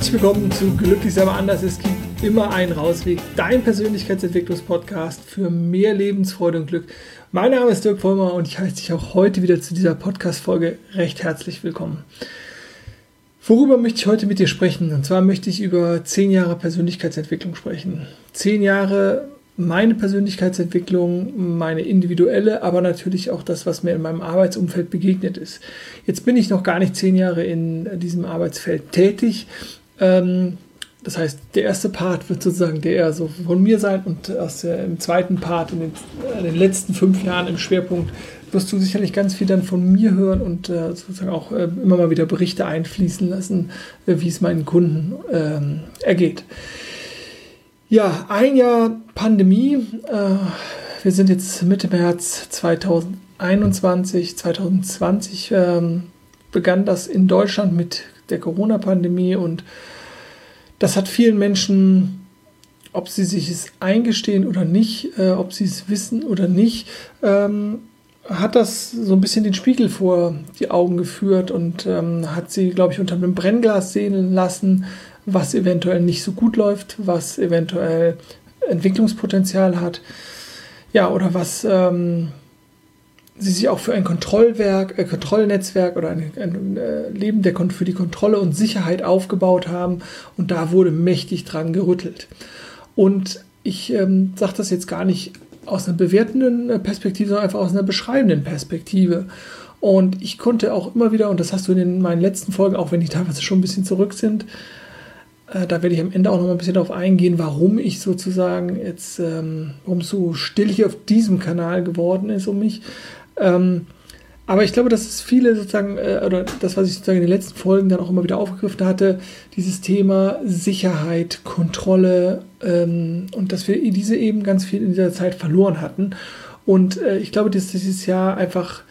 Herzlich willkommen zu Glücklich aber anders. Es gibt immer einen Rausweg. Dein Persönlichkeitsentwicklungspodcast für mehr Lebensfreude und Glück. Mein Name ist Dirk Vollmer und ich heiße dich auch heute wieder zu dieser Podcast-Folge recht herzlich willkommen. Worüber möchte ich heute mit dir sprechen? Und zwar möchte ich über zehn Jahre Persönlichkeitsentwicklung sprechen. Zehn Jahre meine Persönlichkeitsentwicklung, meine individuelle, aber natürlich auch das, was mir in meinem Arbeitsumfeld begegnet ist. Jetzt bin ich noch gar nicht zehn Jahre in diesem Arbeitsfeld tätig. Ähm, das heißt, der erste Part wird sozusagen der eher so von mir sein und aus der, im zweiten Part, in den, in den, letzten fünf Jahren im Schwerpunkt, wirst du sicherlich ganz viel dann von mir hören und äh, sozusagen auch äh, immer mal wieder Berichte einfließen lassen, äh, wie es meinen Kunden ähm, ergeht. Ja, ein Jahr Pandemie. Äh, wir sind jetzt Mitte März 2021. 2020 ähm, begann das in Deutschland mit der Corona-Pandemie und das hat vielen Menschen, ob sie sich es eingestehen oder nicht, äh, ob sie es wissen oder nicht, ähm, hat das so ein bisschen den Spiegel vor die Augen geführt und ähm, hat sie, glaube ich, unter einem Brennglas sehen lassen, was eventuell nicht so gut läuft, was eventuell Entwicklungspotenzial hat, ja, oder was ähm, sie sich auch für ein Kontrollwerk, äh, Kontrollnetzwerk oder ein, ein äh, Leben der, für die Kontrolle und Sicherheit aufgebaut haben. Und da wurde mächtig dran gerüttelt. Und ich ähm, sage das jetzt gar nicht aus einer bewertenden äh, Perspektive, sondern einfach aus einer beschreibenden Perspektive. Und ich konnte auch immer wieder, und das hast du in meinen letzten Folgen, auch wenn die teilweise schon ein bisschen zurück sind, äh, da werde ich am Ende auch noch mal ein bisschen darauf eingehen, warum ich sozusagen jetzt, ähm, warum es so still hier auf diesem Kanal geworden ist um mich. Ähm, aber ich glaube, dass es viele sozusagen, äh, oder das, was ich sozusagen in den letzten Folgen dann auch immer wieder aufgegriffen hatte, dieses Thema Sicherheit, Kontrolle ähm, und dass wir diese eben ganz viel in dieser Zeit verloren hatten. Und äh, ich glaube, dass dieses Jahr einfach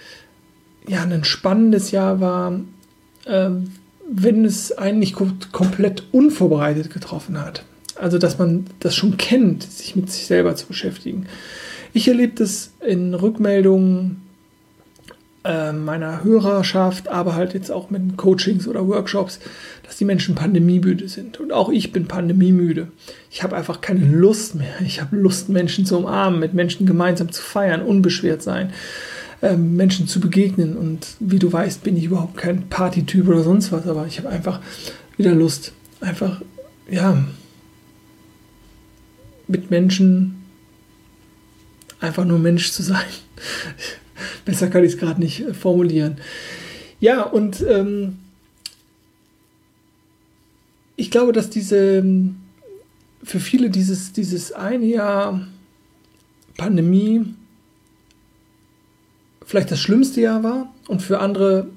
ja, ein spannendes Jahr war, ähm, wenn es einen nicht komplett unvorbereitet getroffen hat. Also, dass man das schon kennt, sich mit sich selber zu beschäftigen. Ich erlebe das in Rückmeldungen äh, meiner Hörerschaft, aber halt jetzt auch mit Coachings oder Workshops, dass die Menschen pandemiemüde sind. Und auch ich bin pandemiemüde. Ich habe einfach keine Lust mehr. Ich habe Lust, Menschen zu umarmen, mit Menschen gemeinsam zu feiern, unbeschwert sein. Ähm, Menschen zu begegnen. Und wie du weißt, bin ich überhaupt kein Partytyp oder sonst was, aber ich habe einfach wieder Lust, einfach, ja, mit Menschen einfach nur Mensch zu sein. Besser kann ich es gerade nicht äh, formulieren. Ja, und ähm, ich glaube, dass diese für viele dieses, dieses eine Jahr Pandemie vielleicht das schlimmste Jahr war und für andere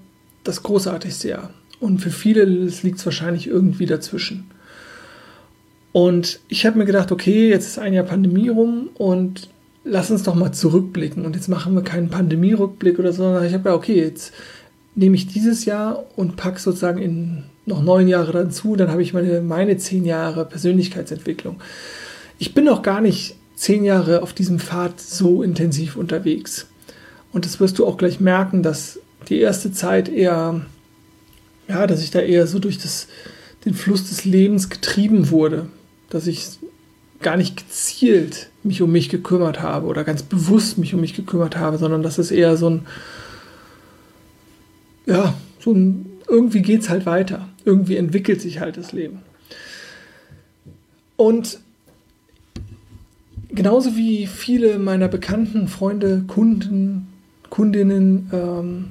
das großartigste Jahr. Und für viele liegt es wahrscheinlich irgendwie dazwischen. Und ich habe mir gedacht, okay, jetzt ist ein Jahr Pandemie rum und lass uns doch mal zurückblicken. Und jetzt machen wir keinen Pandemierückblick oder so, sondern ich habe ja, okay, jetzt nehme ich dieses Jahr und packe sozusagen in noch neun Jahre dazu, dann habe ich meine, meine zehn Jahre Persönlichkeitsentwicklung. Ich bin noch gar nicht zehn Jahre auf diesem Pfad so intensiv unterwegs. Und das wirst du auch gleich merken, dass die erste Zeit eher, ja, dass ich da eher so durch das, den Fluss des Lebens getrieben wurde. Dass ich gar nicht gezielt mich um mich gekümmert habe oder ganz bewusst mich um mich gekümmert habe, sondern dass es eher so ein, ja, so ein, irgendwie geht es halt weiter. Irgendwie entwickelt sich halt das Leben. Und genauso wie viele meiner bekannten Freunde, Kunden, Kundinnen ähm,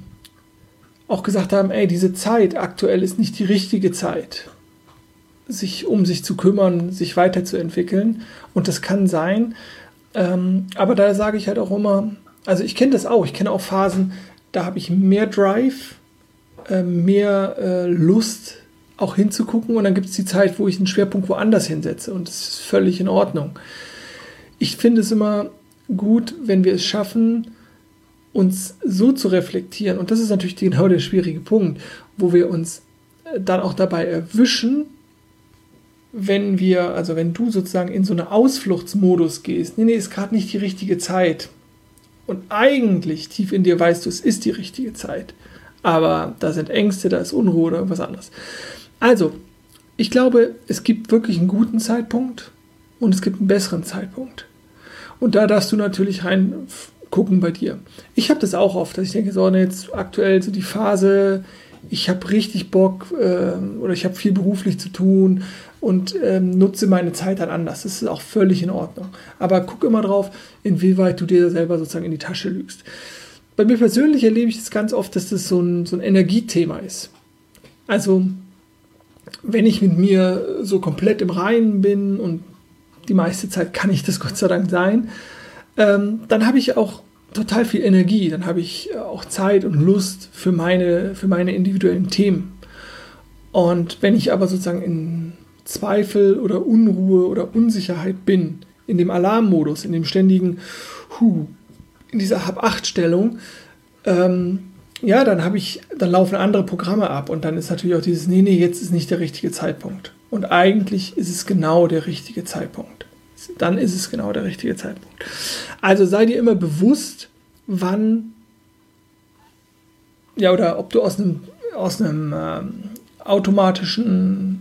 auch gesagt haben, ey, diese Zeit aktuell ist nicht die richtige Zeit, sich um sich zu kümmern, sich weiterzuentwickeln. Und das kann sein. Ähm, aber da sage ich halt auch immer, also ich kenne das auch, ich kenne auch Phasen, da habe ich mehr Drive, äh, mehr äh, Lust auch hinzugucken und dann gibt es die Zeit, wo ich einen Schwerpunkt woanders hinsetze und das ist völlig in Ordnung. Ich finde es immer gut, wenn wir es schaffen, uns so zu reflektieren, und das ist natürlich genau der schwierige Punkt, wo wir uns äh, dann auch dabei erwischen, wenn wir, also wenn du sozusagen in so einen Ausfluchtsmodus gehst, nee, nee, ist gerade nicht die richtige Zeit. Und eigentlich tief in dir weißt du, es ist die richtige Zeit. Aber da sind Ängste, da ist Unruhe oder irgendwas anderes. Also, ich glaube, es gibt wirklich einen guten Zeitpunkt und es gibt einen besseren Zeitpunkt. Und da darfst du natürlich rein gucken bei dir. Ich habe das auch oft, dass ich denke, so jetzt aktuell so die Phase, ich habe richtig Bock äh, oder ich habe viel beruflich zu tun und ähm, nutze meine Zeit dann anders. Das ist auch völlig in Ordnung. Aber guck immer drauf, inwieweit du dir selber sozusagen in die Tasche lügst. Bei mir persönlich erlebe ich das ganz oft, dass das so ein, so ein Energiethema ist. Also, wenn ich mit mir so komplett im Reinen bin und die meiste Zeit kann ich das Gott sei Dank sein, ähm, dann habe ich auch total viel Energie, dann habe ich auch Zeit und Lust für meine, für meine individuellen Themen. Und wenn ich aber sozusagen in Zweifel oder Unruhe oder Unsicherheit bin, in dem Alarmmodus, in dem ständigen, hu, in dieser Hab-Acht-Stellung, ähm, ja, dann habe ich, dann laufen andere Programme ab und dann ist natürlich auch dieses, nee, nee, jetzt ist nicht der richtige Zeitpunkt. Und eigentlich ist es genau der richtige Zeitpunkt. Dann ist es genau der richtige Zeitpunkt. Also sei dir immer bewusst, wann, ja, oder ob du aus einem, aus einem ähm, automatischen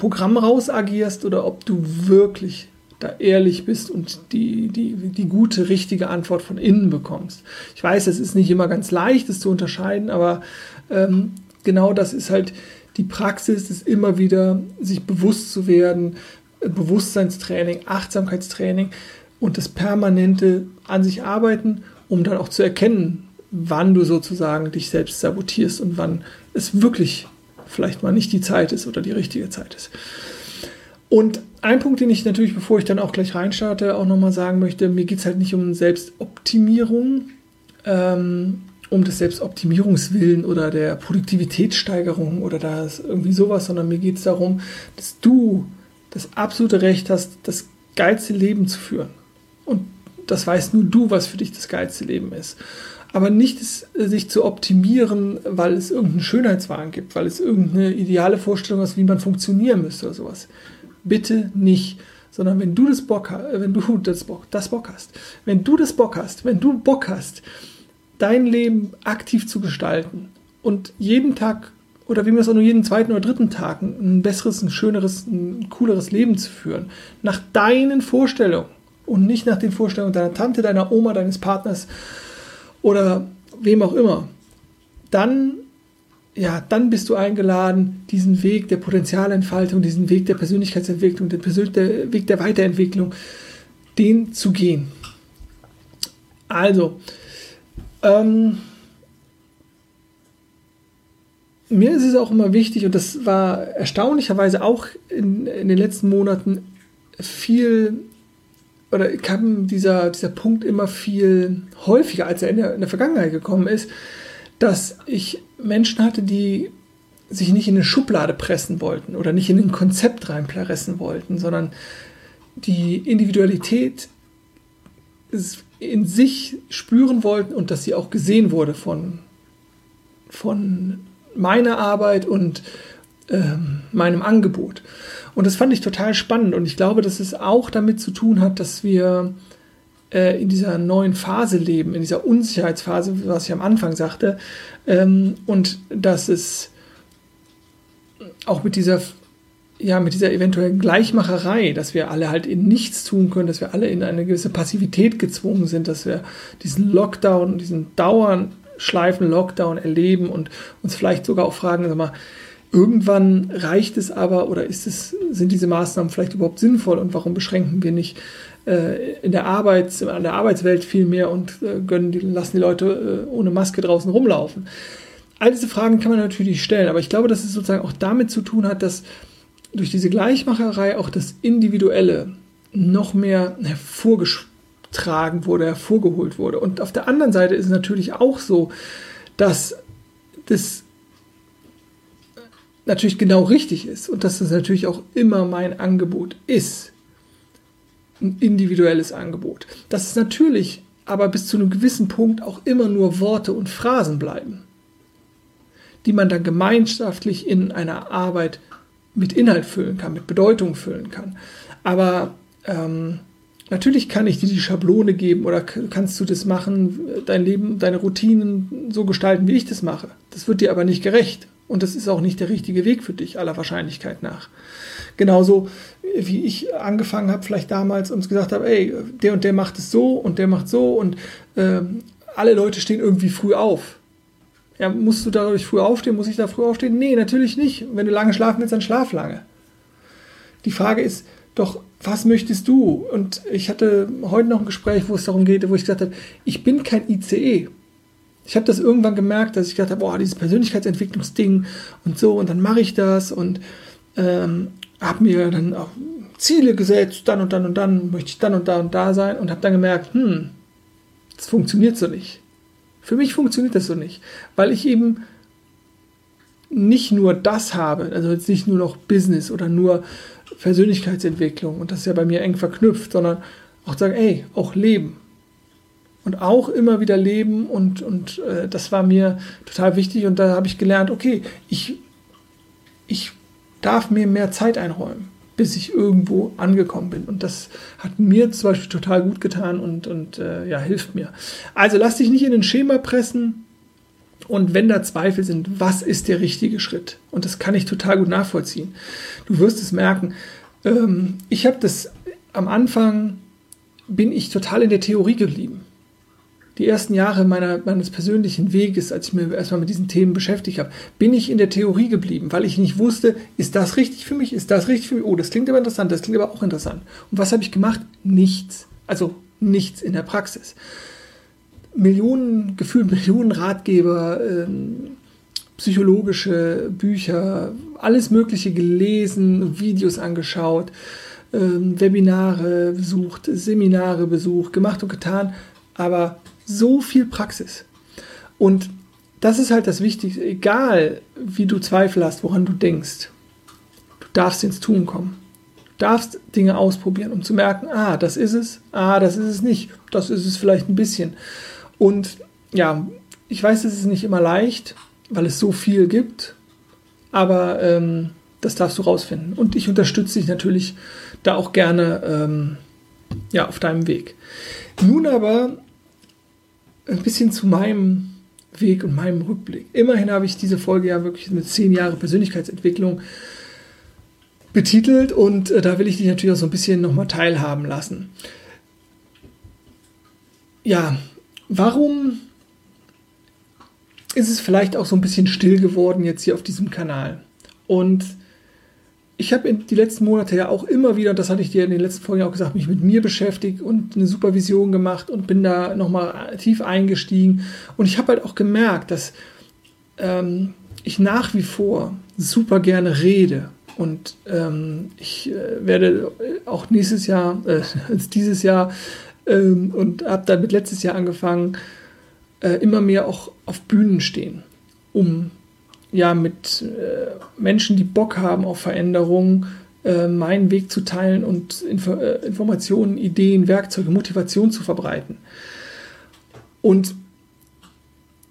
Programm raus agierst oder ob du wirklich da ehrlich bist und die, die, die gute, richtige Antwort von innen bekommst. Ich weiß, es ist nicht immer ganz leicht, das zu unterscheiden, aber ähm, genau das ist halt die Praxis, ist immer wieder sich bewusst zu werden, Bewusstseinstraining, Achtsamkeitstraining und das permanente an sich arbeiten, um dann auch zu erkennen, wann du sozusagen dich selbst sabotierst und wann es wirklich vielleicht mal nicht die Zeit ist oder die richtige Zeit ist. Und ein Punkt, den ich natürlich, bevor ich dann auch gleich reinstarte, auch nochmal sagen möchte, mir geht es halt nicht um Selbstoptimierung, ähm, um des Selbstoptimierungswillen oder der Produktivitätssteigerung oder das irgendwie sowas, sondern mir geht es darum, dass du das absolute Recht hast, das geilste Leben zu führen. Und das weißt nur du, was für dich das geilste Leben ist aber nicht es, äh, sich zu optimieren, weil es irgendeinen Schönheitswahn gibt, weil es irgendeine ideale Vorstellung ist, wie man funktionieren müsste oder sowas. Bitte nicht. Sondern wenn du das Bock hast, äh, wenn du das Bock, das Bock hast, wenn du das Bock hast, wenn du Bock hast, dein Leben aktiv zu gestalten und jeden Tag oder wie wir es auch nur jeden zweiten oder dritten Tag ein besseres, ein schöneres, ein cooleres Leben zu führen, nach deinen Vorstellungen und nicht nach den Vorstellungen deiner Tante, deiner Oma, deines Partners, oder wem auch immer, dann, ja, dann bist du eingeladen, diesen Weg der Potenzialentfaltung, diesen Weg der Persönlichkeitsentwicklung, den Persön der Weg der Weiterentwicklung, den zu gehen. Also, ähm, mir ist es auch immer wichtig, und das war erstaunlicherweise auch in, in den letzten Monaten viel oder kam dieser, dieser Punkt immer viel häufiger, als er in der, in der Vergangenheit gekommen ist, dass ich Menschen hatte, die sich nicht in eine Schublade pressen wollten oder nicht in ein Konzept reinpressen wollten, sondern die Individualität in sich spüren wollten und dass sie auch gesehen wurde von, von meiner Arbeit und ähm, meinem Angebot. Und das fand ich total spannend und ich glaube, dass es auch damit zu tun hat, dass wir äh, in dieser neuen Phase leben, in dieser Unsicherheitsphase, was ich am Anfang sagte, ähm, und dass es auch mit dieser ja, mit dieser eventuellen Gleichmacherei, dass wir alle halt in nichts tun können, dass wir alle in eine gewisse Passivität gezwungen sind, dass wir diesen Lockdown, diesen Dauerschleifen Lockdown erleben und uns vielleicht sogar auch fragen, sag mal, Irgendwann reicht es aber oder ist es, sind diese Maßnahmen vielleicht überhaupt sinnvoll und warum beschränken wir nicht äh, in der Arbeits, an der Arbeitswelt viel mehr und äh, gönnen lassen die Leute äh, ohne Maske draußen rumlaufen? All diese Fragen kann man natürlich stellen, aber ich glaube, dass es sozusagen auch damit zu tun hat, dass durch diese Gleichmacherei auch das Individuelle noch mehr hervorgetragen wurde, hervorgeholt wurde. Und auf der anderen Seite ist es natürlich auch so, dass das natürlich genau richtig ist und dass das natürlich auch immer mein Angebot ist. Ein individuelles Angebot. Dass es natürlich aber bis zu einem gewissen Punkt auch immer nur Worte und Phrasen bleiben, die man dann gemeinschaftlich in einer Arbeit mit Inhalt füllen kann, mit Bedeutung füllen kann. Aber ähm, natürlich kann ich dir die Schablone geben oder kannst du das machen, dein Leben, deine Routinen so gestalten, wie ich das mache. Das wird dir aber nicht gerecht Und das ist auch nicht der richtige Weg für dich, aller Wahrscheinlichkeit nach. Genauso wie ich angefangen habe, vielleicht damals und gesagt habe, ey, der und der macht es so und der macht so und äh, alle Leute stehen irgendwie früh auf. Ja, musst du dadurch früh aufstehen? Muss ich da früh aufstehen? Nee, natürlich nicht. Wenn du lange schlafen willst, dann schlaf lange. Die Frage ist doch, was möchtest du? Und ich hatte heute noch ein Gespräch, wo es darum geht, wo ich gesagt habe, ich bin kein ICE. Ich habe das irgendwann gemerkt, dass ich gedacht habe, boah, dieses Persönlichkeitsentwicklungsding und so, und dann mache ich das und ähm, habe mir dann auch Ziele gesetzt, dann und dann und dann möchte ich dann und da und da sein und habe dann gemerkt, hm, das funktioniert so nicht. Für mich funktioniert das so nicht, weil ich eben nicht nur das habe, also jetzt nicht nur noch Business oder nur Persönlichkeitsentwicklung und das ist ja bei mir eng verknüpft, sondern auch sagen, ey, auch Leben. Und auch immer wieder leben und, und äh, das war mir total wichtig und da habe ich gelernt, okay, ich, ich darf mir mehr Zeit einräumen, bis ich irgendwo angekommen bin. Und das hat mir zum Beispiel total gut getan und, und äh, ja, hilft mir. Also lass dich nicht in ein Schema pressen. Und wenn da Zweifel sind, was ist der richtige Schritt? Und das kann ich total gut nachvollziehen. Du wirst es merken. Ähm, ich habe das am Anfang, bin ich total in der Theorie geblieben die ersten Jahre meiner, meines persönlichen Weges, als ich mir erstmal mit diesen Themen beschäftigt habe, bin ich in der Theorie geblieben, weil ich nicht wusste, ist das richtig für mich, ist das richtig für mich, oh, das klingt aber interessant, das klingt aber auch interessant. Und was habe ich gemacht? Nichts. Also nichts in der Praxis. Millionen, gefühlt Millionen Ratgeber, ähm, psychologische Bücher, alles Mögliche gelesen, Videos angeschaut, ähm, Webinare besucht, Seminare besucht, gemacht und getan, aber so viel Praxis. Und das ist halt das Wichtigste, egal wie du Zweifel hast, woran du denkst. Du darfst ins Tun kommen. Du darfst Dinge ausprobieren, um zu merken, ah, das ist es, ah, das ist es nicht, das ist es vielleicht ein bisschen. Und ja, ich weiß, es ist nicht immer leicht, weil es so viel gibt, aber ähm, das darfst du rausfinden. Und ich unterstütze dich natürlich da auch gerne ähm, ja, auf deinem Weg. Nun aber ein bisschen zu meinem Weg und meinem Rückblick. Immerhin habe ich diese Folge ja wirklich mit zehn Jahre Persönlichkeitsentwicklung betitelt und äh, da will ich dich natürlich auch so ein bisschen nochmal teilhaben lassen. Ja, warum ist es vielleicht auch so ein bisschen still geworden jetzt hier auf diesem Kanal? Und ich habe die letzten Monate ja auch immer wieder, und das hatte ich dir in den letzten Folgen auch gesagt, mich mit mir beschäftigt und eine Supervision gemacht und bin da nochmal tief eingestiegen. Und ich habe halt auch gemerkt, dass ähm, ich nach wie vor super gerne rede. Und ähm, ich äh, werde auch nächstes Jahr, äh, dieses Jahr ähm, und habe damit letztes Jahr angefangen, äh, immer mehr auch auf Bühnen stehen, um ja, mit äh, Menschen, die Bock haben auf Veränderung, äh, meinen Weg zu teilen und Info äh, Informationen, Ideen, Werkzeuge, Motivation zu verbreiten. Und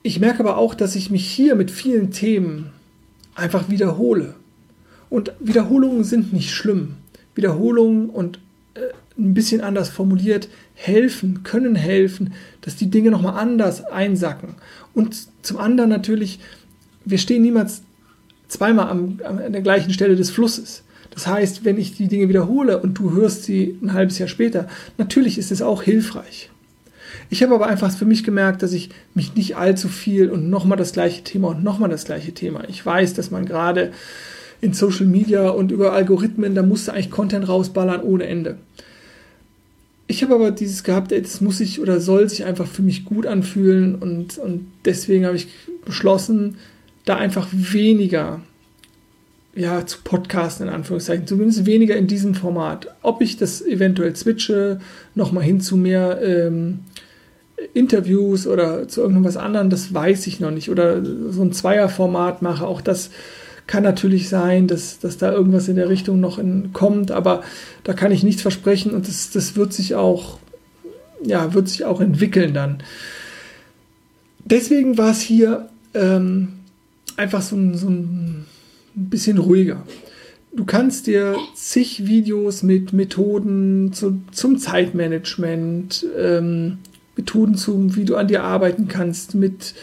ich merke aber auch, dass ich mich hier mit vielen Themen einfach wiederhole. Und Wiederholungen sind nicht schlimm. Wiederholungen und äh, ein bisschen anders formuliert helfen, können helfen, dass die Dinge nochmal anders einsacken. Und zum anderen natürlich wir stehen niemals zweimal am, an der gleichen Stelle des Flusses. Das heißt, wenn ich die Dinge wiederhole und du hörst sie ein halbes Jahr später, natürlich ist es auch hilfreich. Ich habe aber einfach für mich gemerkt, dass ich mich nicht allzu viel und nochmal das gleiche Thema und nochmal das gleiche Thema. Ich weiß, dass man gerade in Social Media und über Algorithmen, da musste eigentlich Content rausballern ohne Ende. Ich habe aber dieses gehabt, das muss sich oder soll sich einfach für mich gut anfühlen und, und deswegen habe ich beschlossen, da einfach weniger ja, zu podcasten, in Anführungszeichen, zumindest weniger in diesem Format. Ob ich das eventuell switche, nochmal hin zu mehr ähm, Interviews oder zu irgendwas anderem, das weiß ich noch nicht. Oder so ein Zweierformat mache, auch das kann natürlich sein, dass, dass da irgendwas in der Richtung noch in, kommt, aber da kann ich nichts versprechen und das, das wird sich auch, ja, wird sich auch entwickeln dann. Deswegen war es hier ähm, einfach so ein, so ein bisschen ruhiger. Du kannst dir zig Videos mit Methoden zu, zum Zeitmanagement, ähm, Methoden zum, wie du an dir arbeiten kannst, mit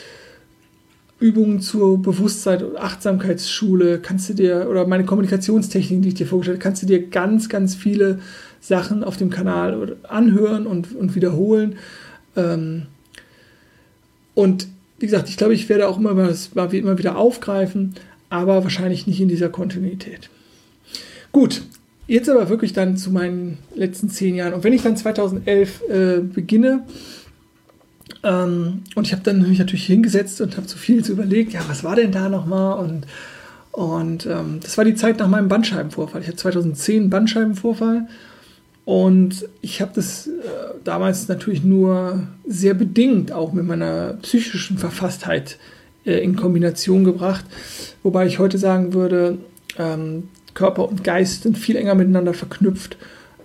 Übungen zur Bewusstsein- und Achtsamkeitsschule, kannst du dir, oder meine Kommunikationstechniken, die ich dir vorgestellt habe, kannst du dir ganz, ganz viele Sachen auf dem Kanal anhören und, und wiederholen. Ähm, und wie gesagt, ich glaube, ich werde auch immer, immer wieder aufgreifen, aber wahrscheinlich nicht in dieser Kontinuität. Gut, jetzt aber wirklich dann zu meinen letzten zehn Jahren. Und wenn ich dann 2011 äh, beginne, ähm, und ich habe dann mich natürlich hingesetzt und habe so viel zu überlegt, ja, was war denn da nochmal? Und, und ähm, das war die Zeit nach meinem Bandscheibenvorfall. Ich hatte 2010 einen Bandscheibenvorfall und ich habe das äh, damals natürlich nur sehr bedingt auch mit meiner psychischen Verfasstheit äh, in Kombination gebracht. Wobei ich heute sagen würde, ähm, Körper und Geist sind viel enger miteinander verknüpft,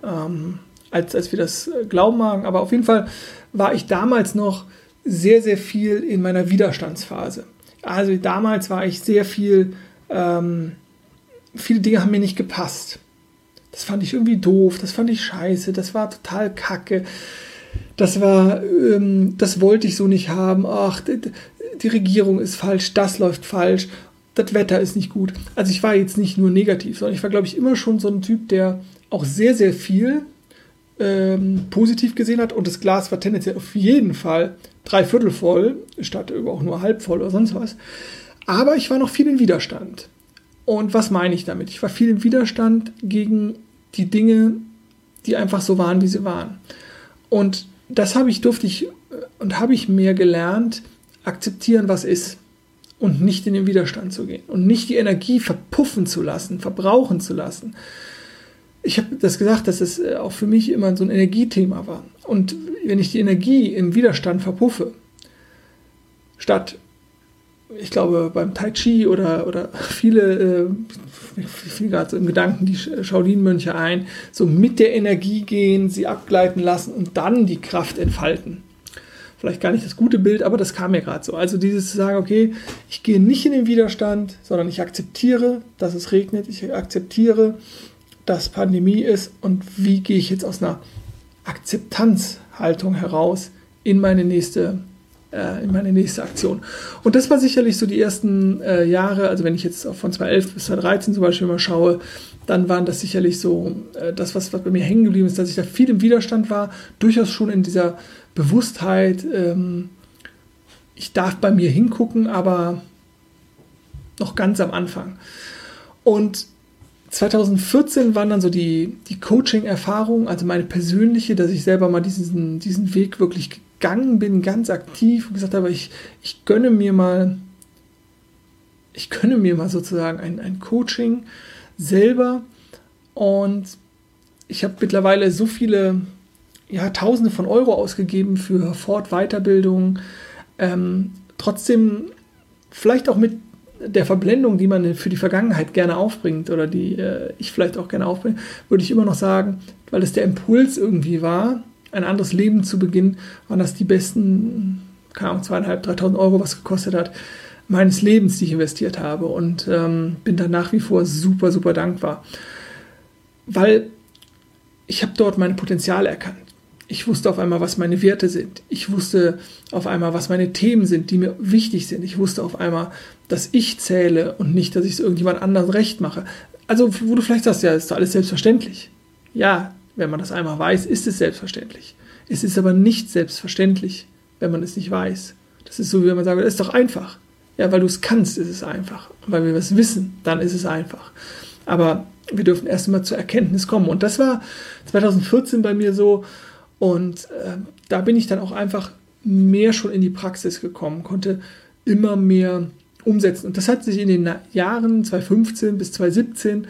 ähm, als, als wir das äh, glauben magen. Aber auf jeden Fall war ich damals noch sehr, sehr viel in meiner Widerstandsphase. Also damals war ich sehr viel, ähm, viele Dinge haben mir nicht gepasst. Das fand ich irgendwie doof, das fand ich scheiße, das war total kacke. Das war, ähm, das wollte ich so nicht haben. Ach, die, die Regierung ist falsch, das läuft falsch, das Wetter ist nicht gut. Also ich war jetzt nicht nur negativ, sondern ich war, glaube ich, immer schon so ein Typ, der auch sehr, sehr viel ähm, positiv gesehen hat und das Glas war tendenziell auf jeden Fall drei Viertel voll, statt auch nur halb voll oder sonst was. Aber ich war noch viel in Widerstand. Und was meine ich damit? Ich war viel in Widerstand gegen die Dinge, die einfach so waren, wie sie waren. Und das habe ich, durfte ich äh, und habe ich mehr gelernt, akzeptieren, was ist und nicht in den Widerstand zu gehen und nicht die Energie verpuffen zu lassen, verbrauchen zu lassen ich habe das gesagt, dass es äh, auch für mich immer so ein Energiethema war. Und wenn ich die Energie im Widerstand verpuffe, statt, ich glaube, beim Tai Chi oder, oder viele, äh, ich fiel gerade so im Gedanken die Shaolin-Mönche ein, so mit der Energie gehen, sie abgleiten lassen und dann die Kraft entfalten. Vielleicht gar nicht das gute Bild, aber das kam mir gerade so. Also dieses zu sagen, okay, ich gehe nicht in den Widerstand, sondern ich akzeptiere, dass es regnet, ich akzeptiere, dass Pandemie ist und wie gehe ich jetzt aus einer Akzeptanzhaltung heraus in meine nächste äh, in meine nächste Aktion. Und das war sicherlich so die ersten äh, Jahre, also wenn ich jetzt von 2011 bis 2013 zum Beispiel mal schaue, dann waren das sicherlich so äh, das, was, was bei mir hängen geblieben ist, dass ich da viel im Widerstand war, durchaus schon in dieser Bewusstheit, ähm, ich darf bei mir hingucken, aber noch ganz am Anfang. Und 2014 waren dann so die, die Coaching-Erfahrungen, also meine persönliche, dass ich selber mal diesen, diesen Weg wirklich gegangen bin, ganz aktiv und gesagt habe, ich, ich gönne mir mal, ich gönne mir mal sozusagen ein, ein Coaching selber. Und ich habe mittlerweile so viele, ja, Tausende von Euro ausgegeben für Fort-, Weiterbildung, ähm, trotzdem vielleicht auch mit der Verblendung, die man für die Vergangenheit gerne aufbringt oder die äh, ich vielleicht auch gerne aufbringe, würde ich immer noch sagen, weil es der Impuls irgendwie war, ein anderes Leben zu beginnen, waren das die besten, keine Ahnung, zweieinhalb, dreitausend Euro, was gekostet hat, meines Lebens, die ich investiert habe und ähm, bin da nach wie vor super, super dankbar, weil ich habe dort meine Potenziale erkannt. Ich wusste auf einmal, was meine Werte sind. Ich wusste auf einmal, was meine Themen sind, die mir wichtig sind. Ich wusste auf einmal, dass ich zähle und nicht, dass ich es irgendjemand anderem recht mache. Also, wo du vielleicht sagst, ja, ist doch alles selbstverständlich. Ja, wenn man das einmal weiß, ist es selbstverständlich. Es ist aber nicht selbstverständlich, wenn man es nicht weiß. Das ist so, wie wenn man sagt, es ist doch einfach. Ja, weil du es kannst, ist es einfach. Und weil wir es wissen, dann ist es einfach. Aber wir dürfen erst einmal zur Erkenntnis kommen. Und das war 2014 bei mir so, und äh, da bin ich dann auch einfach mehr schon in die Praxis gekommen, konnte immer mehr umsetzen. Und das hat sich in den Jahren 2015 bis 2017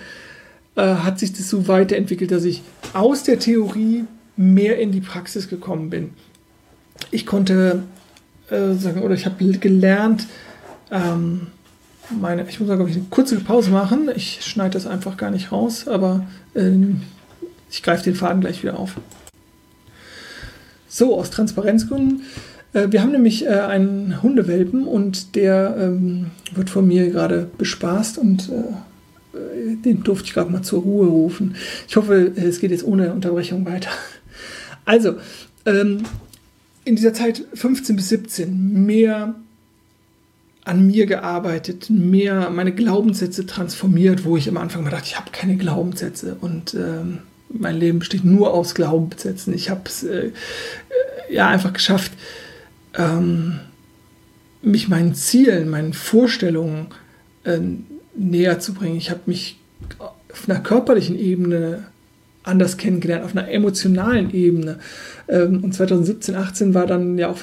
äh, hat sich das so weiterentwickelt, dass ich aus der Theorie mehr in die Praxis gekommen bin. Ich konnte äh, sagen, oder ich habe gelernt, ähm, meine, ich muss sagen, ich eine kurze Pause machen. Ich schneide das einfach gar nicht raus, aber äh, ich greife den Faden gleich wieder auf. So, aus Transparenzgründen. Äh, wir haben nämlich äh, einen Hundewelpen und der ähm, wird von mir gerade bespaßt und äh, den durfte ich gerade mal zur Ruhe rufen. Ich hoffe, es geht jetzt ohne Unterbrechung weiter. Also, ähm, in dieser Zeit 15 bis 17 mehr an mir gearbeitet, mehr meine Glaubenssätze transformiert, wo ich am Anfang mal dachte, ich habe keine Glaubenssätze und ähm, mein Leben besteht nur aus Glaubenssätzen. Ich habe es äh, äh, ja einfach geschafft, ähm, mich meinen Zielen, meinen Vorstellungen äh, näher zu bringen. Ich habe mich auf einer körperlichen Ebene anders kennengelernt, auf einer emotionalen Ebene. Ähm, und 2017, 18 war dann ja auch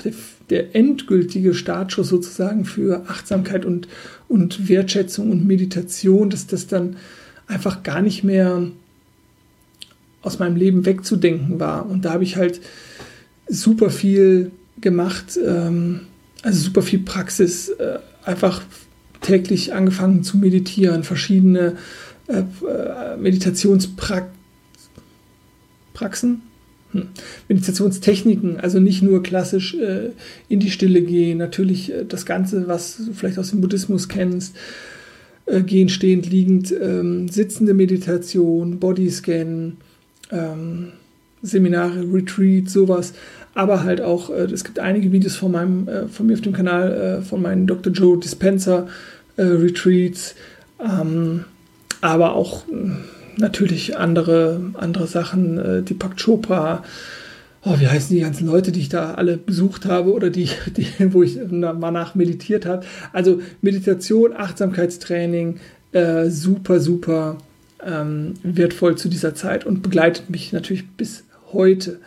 der, endgültige Startschuss sozusagen für Achtsamkeit und, und Wertschätzung und Meditation, dass das dann einfach gar nicht mehr aus meinem Leben wegzudenken war. Und da habe ich halt super viel gemacht, ähm, also super viel Praxis, äh, einfach täglich angefangen zu meditieren, verschiedene äh, äh Meditationspraxen hm. Meditationstechniken, also nicht nur klassisch äh, in die Stille gehen, natürlich äh, das Ganze, was du vielleicht aus dem Buddhismus kennst, äh, gehen stehend, liegend, ähm, sitzende Meditation, Bodyscan, ähm, Seminare, Retreat, sowas, aber halt auch, äh, es gibt einige Videos von, meinem, äh, von mir auf dem Kanal, äh, von meinen Dr. Joe Dispenser Retreats, ähm, aber auch natürlich andere, andere Sachen, äh, Deepak Chopra, oh, wie heißen die ganzen Leute, die ich da alle besucht habe oder die, die wo ich mal nach meditiert habe. Also Meditation, Achtsamkeitstraining, äh, super, super ähm, wertvoll zu dieser Zeit und begleitet mich natürlich bis heute.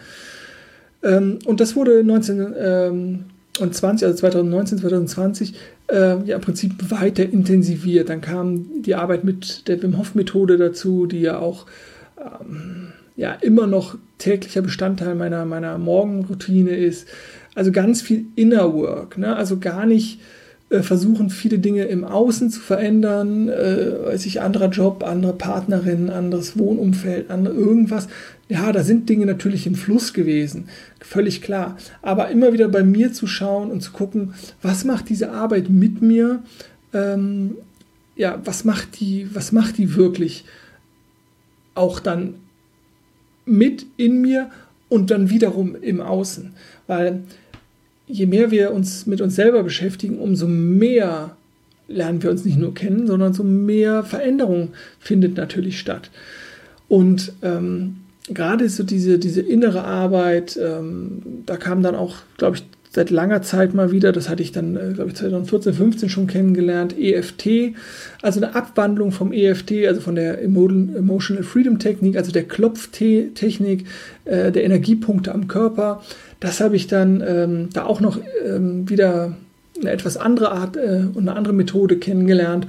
Ähm, und das wurde 19, ähm, und 20, also 2019, 2020, äh, ja im Prinzip weiter intensiviert. Dann kam die Arbeit mit der Wim Hof Methode dazu, die ja auch ähm, ja immer noch täglicher Bestandteil meiner, meiner Morgenroutine ist. Also ganz viel Inner Work, ne? also gar nicht äh, versuchen, viele Dinge im Außen zu verändern, äh, weiß ich, anderer Job, andere Partnerin, anderes Wohnumfeld, andere irgendwas. Ja, da sind Dinge natürlich im Fluss gewesen, völlig klar. Aber immer wieder bei mir zu schauen und zu gucken, was macht diese Arbeit mit mir? Ähm, ja, was macht die, was macht die wirklich auch dann mit in mir und dann wiederum im Außen? Weil je mehr wir uns mit uns selber beschäftigen, umso mehr lernen wir uns nicht nur kennen, sondern so mehr Veränderung findet natürlich statt. Und ähm, gerade so diese, diese innere Arbeit, ähm, da kam dann auch, glaube ich, seit langer Zeit mal wieder, das hatte ich dann, äh, glaube ich, 2014, 15 schon kennengelernt, EFT, also eine Abwandlung vom EFT, also von der Emotional Freedom Technik, also der Klopftechnik, äh, der Energiepunkte am Körper. Das habe ich dann ähm, da auch noch ähm, wieder eine etwas andere Art äh, und eine andere Methode kennengelernt.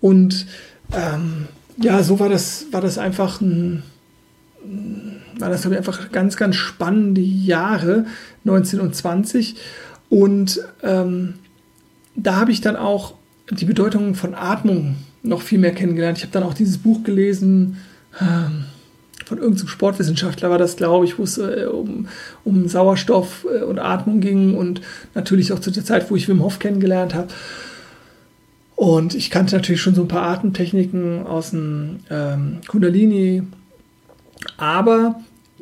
Und ähm, ja, so war das, war das einfach ein, war das einfach ganz, ganz spannende Jahre, 19 und 20. Und ähm, da habe ich dann auch die Bedeutung von Atmung noch viel mehr kennengelernt. Ich habe dann auch dieses Buch gelesen, ähm, von irgendeinem Sportwissenschaftler war das, glaube ich, wo es äh, um, um Sauerstoff äh, und Atmung ging und natürlich auch zu der Zeit, wo ich Wim Hof kennengelernt habe. Und ich kannte natürlich schon so ein paar Atemtechniken aus dem ähm, Kundalini, aber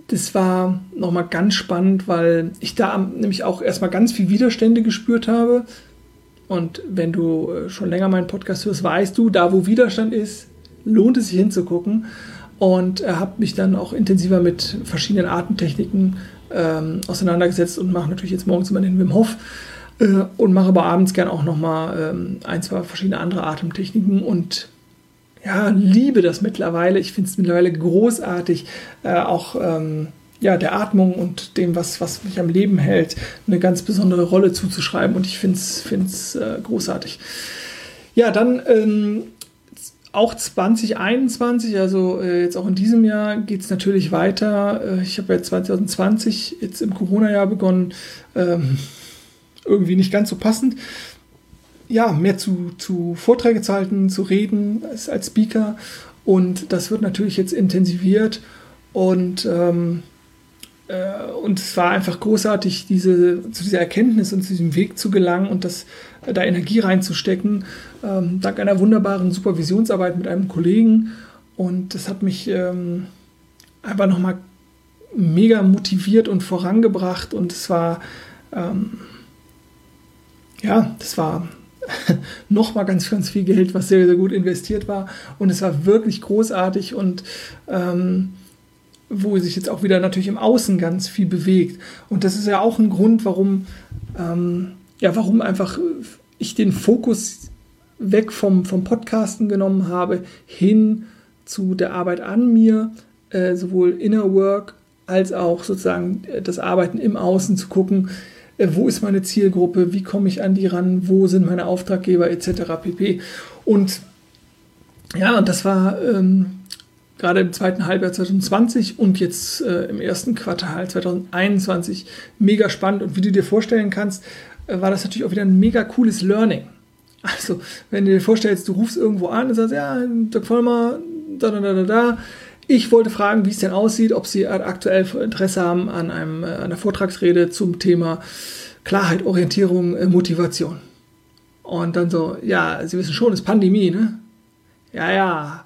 das war nochmal ganz spannend, weil ich da nämlich auch erstmal ganz viel Widerstände gespürt habe. Und wenn du äh, schon länger meinen Podcast hörst, weißt du, da wo Widerstand ist, lohnt es sich hinzugucken. Und er hat mich dann auch intensiver mit verschiedenen Atemtechniken ähm, auseinandergesetzt und mache natürlich jetzt morgens immer den Wim Hof äh, und mache aber abends gern auch nochmal ähm, ein, zwei verschiedene andere Atemtechniken und ja, liebe das mittlerweile. Ich finde es mittlerweile großartig, äh, auch ähm, ja, der Atmung und dem, was, was mich am Leben hält, eine ganz besondere Rolle zuzuschreiben und ich finde es äh, großartig. Ja, dann ähm, auch 2021, also äh, jetzt auch in diesem Jahr, geht es natürlich weiter. Äh, ich habe ja 2020 jetzt im Corona-Jahr begonnen, ähm, irgendwie nicht ganz so passend. Ja, mehr zu, zu Vorträge zu halten, zu reden als, als Speaker. Und das wird natürlich jetzt intensiviert. Und, ähm, äh, und es war einfach großartig, diese, zu dieser Erkenntnis und zu diesem Weg zu gelangen und das, äh, da Energie reinzustecken ähm, dank einer wunderbaren Supervisionsarbeit mit einem Kollegen. Und das hat mich ähm, einfach nochmal mega motiviert und vorangebracht. Und es war, ähm, ja, das war nochmal ganz, ganz viel Geld, was sehr, sehr gut investiert war. Und es war wirklich großartig und ähm, wo sich jetzt auch wieder natürlich im Außen ganz viel bewegt. Und das ist ja auch ein Grund, warum, ähm, ja, warum einfach ich den Fokus weg vom, vom Podcasten genommen habe, hin zu der Arbeit an mir, äh, sowohl Inner Work als auch sozusagen äh, das Arbeiten im Außen zu gucken, wo ist meine Zielgruppe, wie komme ich an die ran, wo sind meine Auftraggeber etc. pp. Und ja, und das war ähm, gerade im zweiten Halbjahr 2020 und jetzt äh, im ersten Quartal 2021 mega spannend. Und wie du dir vorstellen kannst, äh, war das natürlich auch wieder ein mega cooles Learning. Also, wenn du dir vorstellst, du rufst irgendwo an und sagst, ja, Dirk Vollmer, da, da, da, da, da. Ich wollte fragen, wie es denn aussieht, ob Sie aktuell Interesse haben an einem, äh, einer Vortragsrede zum Thema Klarheit, Orientierung, äh, Motivation. Und dann so, ja, Sie wissen schon, es ist Pandemie, ne? Ja, ja.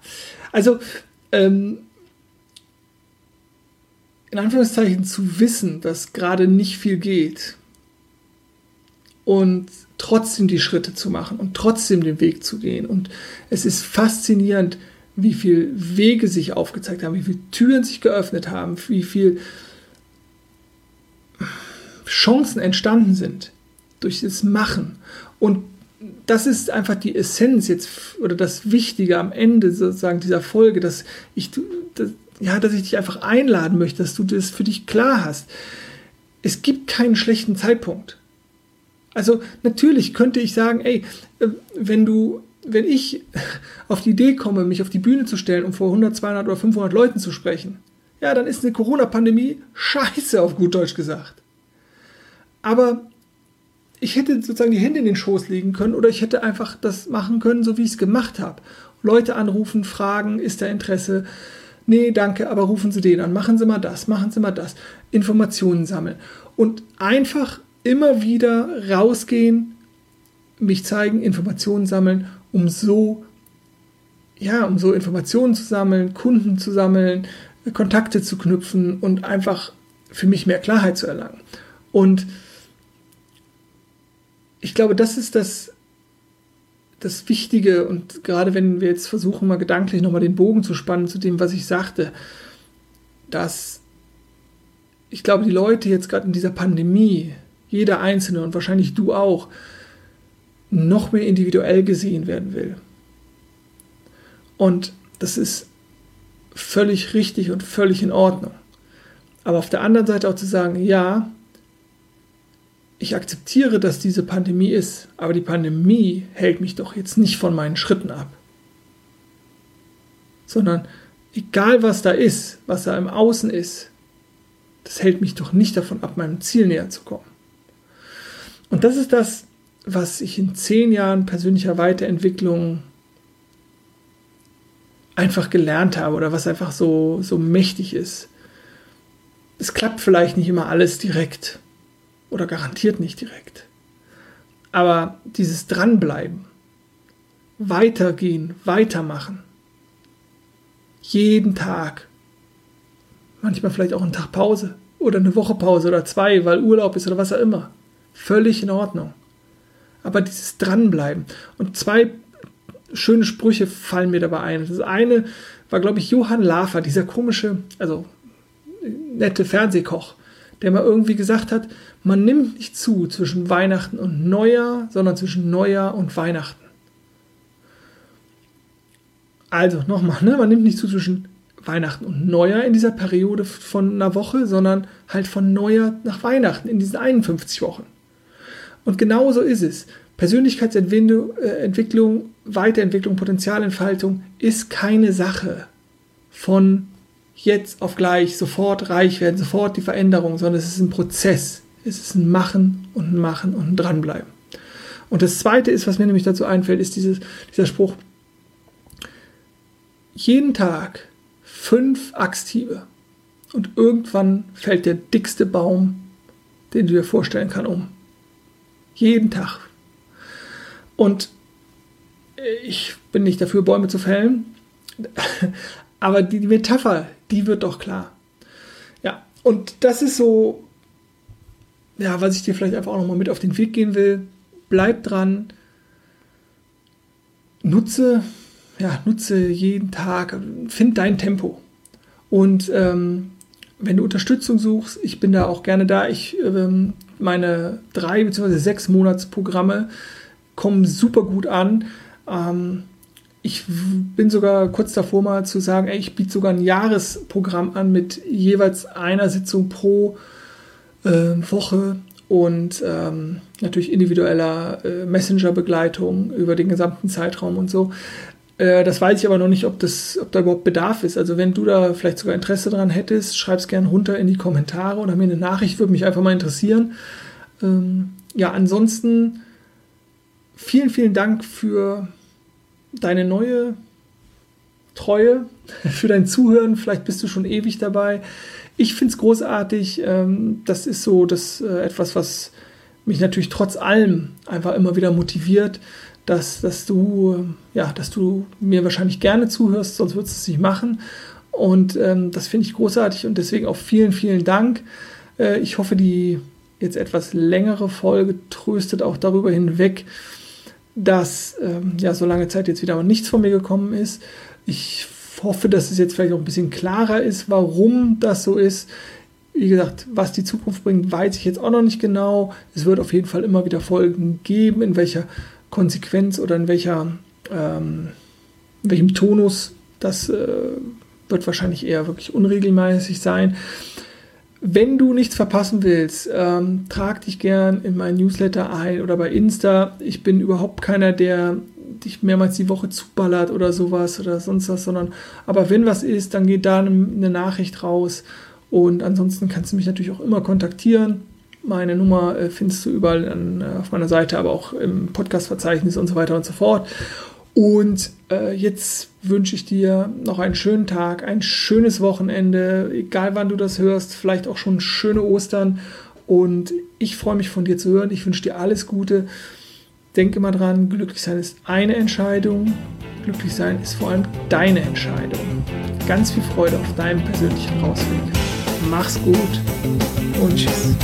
Also, ähm, in Anführungszeichen zu wissen, dass gerade nicht viel geht und trotzdem die Schritte zu machen und trotzdem den Weg zu gehen. Und es ist faszinierend, wie viele Wege sich aufgezeigt haben, wie viele Türen sich geöffnet haben, wie viele Chancen entstanden sind durch das Machen. Und das ist einfach die Essenz jetzt oder das Wichtige am Ende sozusagen dieser Folge, dass ich, dass, ja, dass ich dich einfach einladen möchte, dass du das für dich klar hast. Es gibt keinen schlechten Zeitpunkt. Also natürlich könnte ich sagen, ey, äh, wenn du wenn ich auf die Idee komme, mich auf die Bühne zu stellen, um vor 100, 200 oder 500 Leuten zu sprechen, ja, dann ist eine Corona-Pandemie scheiße, auf gut Deutsch gesagt. Aber ich hätte sozusagen die Hände in den Schoß legen können oder ich hätte einfach das machen können, so wie ich es gemacht habe. Leute anrufen, fragen, ist da Interesse? Nee, danke, aber rufen Sie den an, machen Sie mal das, machen Sie mal das. Informationen sammeln. Und einfach immer wieder rausgehen, mich zeigen, Informationen sammeln um so, ja, um so Informationen zu sammeln, Kunden zu sammeln, Kontakte zu knüpfen und einfach für mich mehr Klarheit zu erlangen. Und ich glaube, das ist das, das Wichtige und gerade wenn wir jetzt versuchen, mal gedanklich nochmal den Bogen zu spannen zu dem, was ich sagte, dass ich glaube, die Leute jetzt gerade in dieser Pandemie, jeder Einzelne und wahrscheinlich du auch, noch mehr individuell gesehen werden will. Und das ist völlig richtig und völlig in Ordnung. Aber auf der anderen Seite auch zu sagen, ja, ich akzeptiere, dass diese Pandemie ist, aber die Pandemie hält mich doch jetzt nicht von meinen Schritten ab. Sondern egal was da ist, was da im Außen ist, das hält mich doch nicht davon ab, meinem Ziel näher zu kommen. Und das ist das, was ich in zehn Jahren persönlicher Weiterentwicklung einfach gelernt habe oder was einfach so, so mächtig ist. Es klappt vielleicht nicht immer alles direkt oder garantiert nicht direkt. Aber dieses Dranbleiben, weitergehen, weitermachen, jeden Tag, manchmal vielleicht auch einen Tag Pause oder eine Woche Pause oder zwei, weil Urlaub ist oder was auch immer, völlig in Ordnung aber dieses Dranbleiben. Und zwei schöne Sprüche fallen mir dabei ein. Das eine war, glaube ich, Johann Lafer, dieser komische, also nette Fernsehkoch, der mal irgendwie gesagt hat, man nimmt nicht zu zwischen Weihnachten und Neujahr, sondern zwischen Neujahr und Weihnachten. Also nochmal, ne? man nimmt nicht zu zwischen Weihnachten und Neujahr in dieser Periode von einer Woche, sondern halt von Neujahr nach Weihnachten in diesen 51 Wochen. Und genauso ist es. Persönlichkeitsentwicklung, äh, Weiterentwicklung, Potenzialentfaltung ist keine Sache von jetzt auf gleich, sofort reich werden, sofort die Veränderung, sondern es ist ein Prozess. Es ist ein Machen und ein Machen und ein Dranbleiben. Und das Zweite ist, was mir nämlich dazu einfällt, ist dieses, dieser Spruch, jeden Tag fünf Axthiebe und irgendwann fällt der dickste Baum, den du dir vorstellen kannst, um. Jeden Tag. Und ich bin nicht dafür, Bäume zu fällen. Aber die Metapher, die wird doch klar. Ja, und das ist so, ja, was ich dir vielleicht einfach auch nochmal mit auf den Weg gehen will. Bleib dran. nutze, ja, nutze jeden Tag, find dein Tempo. Und ähm, wenn du Unterstützung suchst, ich bin da auch gerne da. Ich ähm, meine drei bzw. sechs Monatsprogramme kommen super gut an. Ähm, ich bin sogar kurz davor mal zu sagen, ey, ich biete sogar ein Jahresprogramm an mit jeweils einer Sitzung pro äh, Woche und ähm, natürlich individueller äh, Messenger-Begleitung über den gesamten Zeitraum und so. Äh, das weiß ich aber noch nicht, ob, das, ob da überhaupt Bedarf ist. Also wenn du da vielleicht sogar Interesse dran hättest, schreib es gerne runter in die Kommentare oder mir eine Nachricht, würde mich einfach mal interessieren. Ähm, ja, ansonsten vielen, vielen Dank für deine neue Treue, für dein Zuhören. Vielleicht bist du schon ewig dabei. Ich finde es großartig. Ähm, das ist so das, äh, etwas, was mich natürlich trotz allem einfach immer wieder motiviert, dass, dass, du, ja, dass du mir wahrscheinlich gerne zuhörst, sonst würdest du es nicht machen. Und ähm, das finde ich großartig und deswegen auch vielen, vielen Dank. Äh, ich hoffe, die jetzt etwas längere Folge tröstet auch darüber hinweg, dass ähm, ja so lange Zeit jetzt wieder nichts von mir gekommen ist. Ich hoffe, dass es jetzt vielleicht auch ein bisschen klarer ist, warum das so ist. Wie gesagt, was die Zukunft bringt, weiß ich jetzt auch noch nicht genau. Es wird auf jeden Fall immer wieder Folgen geben, in welcher Konsequenz oder in welcher ähm, in welchem Tonus. Das äh, wird wahrscheinlich eher wirklich unregelmäßig sein. Wenn du nichts verpassen willst, ähm, trag dich gern in meinen Newsletter ein oder bei Insta. Ich bin überhaupt keiner, der dich mehrmals die Woche zuballert oder sowas oder sonst was, sondern aber wenn was ist, dann geht da eine Nachricht raus. Und ansonsten kannst du mich natürlich auch immer kontaktieren. Meine Nummer äh, findest du überall an, äh, auf meiner Seite, aber auch im Podcast-Verzeichnis und so weiter und so fort. Und äh, jetzt wünsche ich dir noch einen schönen Tag, ein schönes Wochenende, egal wann du das hörst, vielleicht auch schon schöne Ostern. Und ich freue mich von dir zu hören. Ich wünsche dir alles Gute. Denke mal dran, glücklich sein ist eine Entscheidung. Glücklich sein ist vor allem deine Entscheidung. Ganz viel Freude auf deinem persönlichen Rausweg. Mach's gut und tschüss.